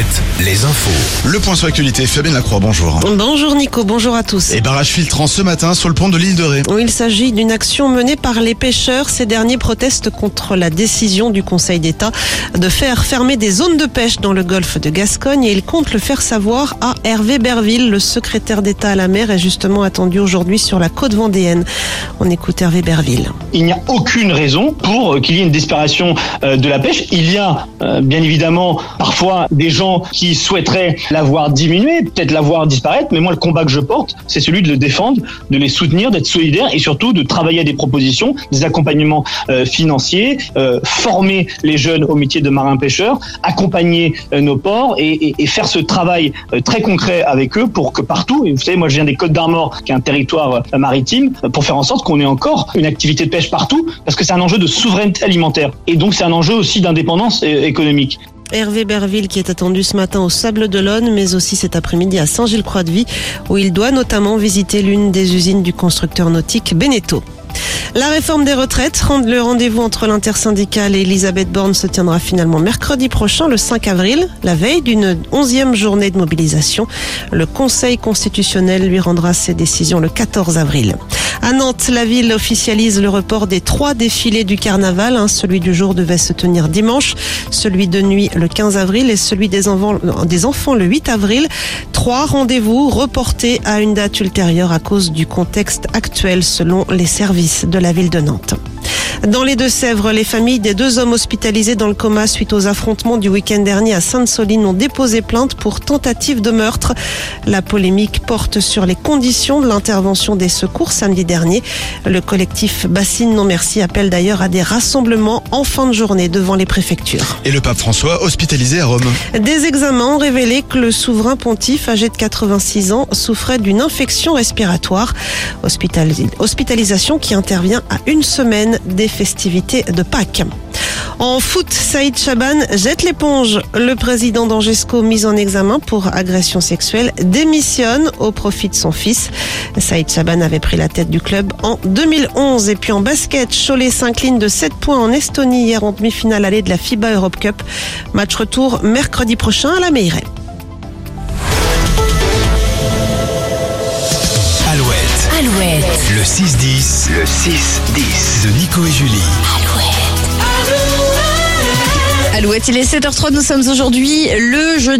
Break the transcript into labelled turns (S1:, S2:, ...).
S1: Alouette, les infos.
S2: Le point sur l'actualité, Fabienne Lacroix, bonjour.
S3: Bonjour Nico, bonjour à tous.
S2: Et barrage filtrant ce matin sur le pont de l'île de Ré.
S3: Il s'agit d'une action menée par les pêcheurs. Ces derniers protestent contre la décision du Conseil d'État de faire fermer des zones de pêche dans le golfe de Gascogne et ils comptent le faire savoir à Hervé Berville. Le secrétaire d'État à la mer est justement attendu aujourd'hui sur la côte vendéenne. On écoute Hervé Berville.
S4: Il n'y a aucune raison pour qu'il y ait une disparition euh, de la pêche. Il y a euh, bien évidemment parfois des gens qui souhaiteraient la voir diminuer, peut-être la voir disparaître, mais moi le combat que je porte, c'est celui de le défendre, de les soutenir, d'être solidaire et surtout de travailler à des propositions, des accompagnements euh, financiers, euh, former les jeunes au métier de marin-pêcheur, accompagner euh, nos ports et, et, faire ce travail très concret avec eux pour que partout, et vous savez, moi je viens des Côtes d'Armor, qui est un territoire maritime, pour faire en sorte qu'on ait encore une activité de pêche partout, parce que c'est un enjeu de souveraineté alimentaire et donc c'est un enjeu aussi d'indépendance économique.
S3: Hervé Berville qui est attendu ce matin au Sable d'Olonne, mais aussi cet après-midi à Saint-Gilles-Croix-de-Vie, où il doit notamment visiter l'une des usines du constructeur nautique Beneteau. La réforme des retraites, le rendez-vous entre l'intersyndicale et Elisabeth Borne se tiendra finalement mercredi prochain, le 5 avril, la veille d'une onzième journée de mobilisation. Le Conseil constitutionnel lui rendra ses décisions le 14 avril. À Nantes, la ville officialise le report des trois défilés du carnaval. Hein. Celui du jour devait se tenir dimanche, celui de nuit le 15 avril et celui des enfants, des enfants le 8 avril. Trois rendez-vous reportés à une date ultérieure à cause du contexte actuel selon les services de la ville de Nantes. Dans les Deux-Sèvres, les familles des deux hommes hospitalisés dans le coma suite aux affrontements du week-end dernier à Sainte-Soline ont déposé plainte pour tentative de meurtre. La polémique porte sur les conditions de l'intervention des secours samedi dernier. Le collectif Bassine Non Merci appelle d'ailleurs à des rassemblements en fin de journée devant les préfectures.
S2: Et le pape François hospitalisé à Rome.
S3: Des examens ont révélé que le souverain pontife âgé de 86 ans souffrait d'une infection respiratoire. Hospitalisation qui intervient à une semaine des festivités de Pâques. En foot, Saïd Chaban jette l'éponge. Le président d'Angesco, mis en examen pour agression sexuelle, démissionne au profit de son fils. Saïd Chaban avait pris la tête du club en 2011. Et puis en basket, Cholet s'incline de 7 points en Estonie hier en demi-finale allée de la FIBA Europe Cup. Match retour mercredi prochain à la Meilleray.
S1: Le 6-10. Le 6-10 de Nico et Julie.
S5: Alouette, il est 7h03, nous sommes aujourd'hui le jeudi.